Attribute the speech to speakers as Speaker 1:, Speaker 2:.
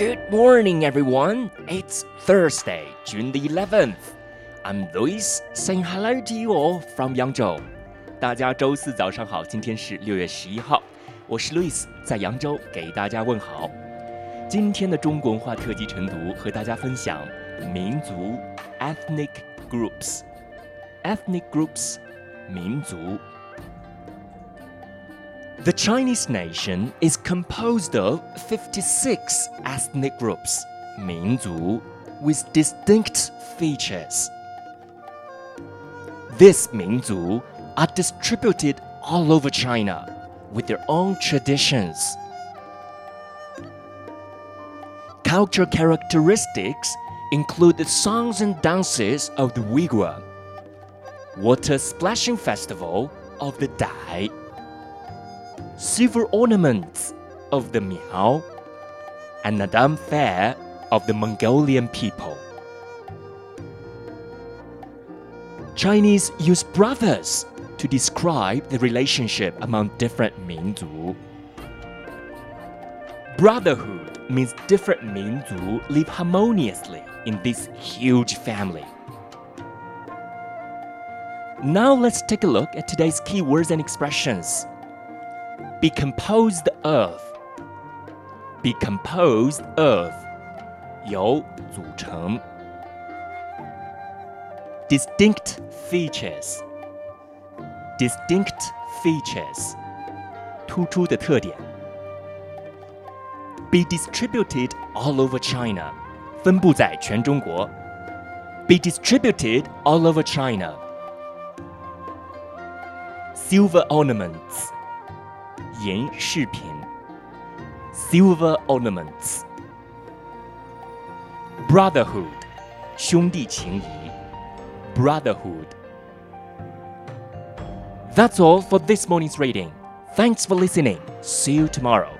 Speaker 1: Good morning, everyone. It's Thursday, June the 11th. I'm Lewis saying hello to you all from Yangzhou. 大家周四早上好，今天是六月十一号，我是 Lewis，在扬州给大家问好。今天的中国文化特辑晨读和大家分享民族 （ethnic groups）。ethnic groups，民族。the Chinese nation is composed of 56 ethnic groups, 民族, with distinct features. These 民族 are distributed all over China with their own traditions. Cultural characteristics include the songs and dances of the Uyghur, water splashing festival of the Dai, silver ornaments of the Miao, and Naadam Fair of the Mongolian people. Chinese use brothers to describe the relationship among different Minzu. Brotherhood means different Minzu live harmoniously in this huge family. Now let's take a look at today's keywords and expressions Be composed of. Be composed of. 由组成 distinct features distinct features 突出的特点 be distributed all over China 分布在全中国 be distributed all over China silver ornaments 银饰品 silver ornaments brotherhood 兄弟情谊 brotherhood That's all for this morning's reading. Thanks for listening. See you tomorrow.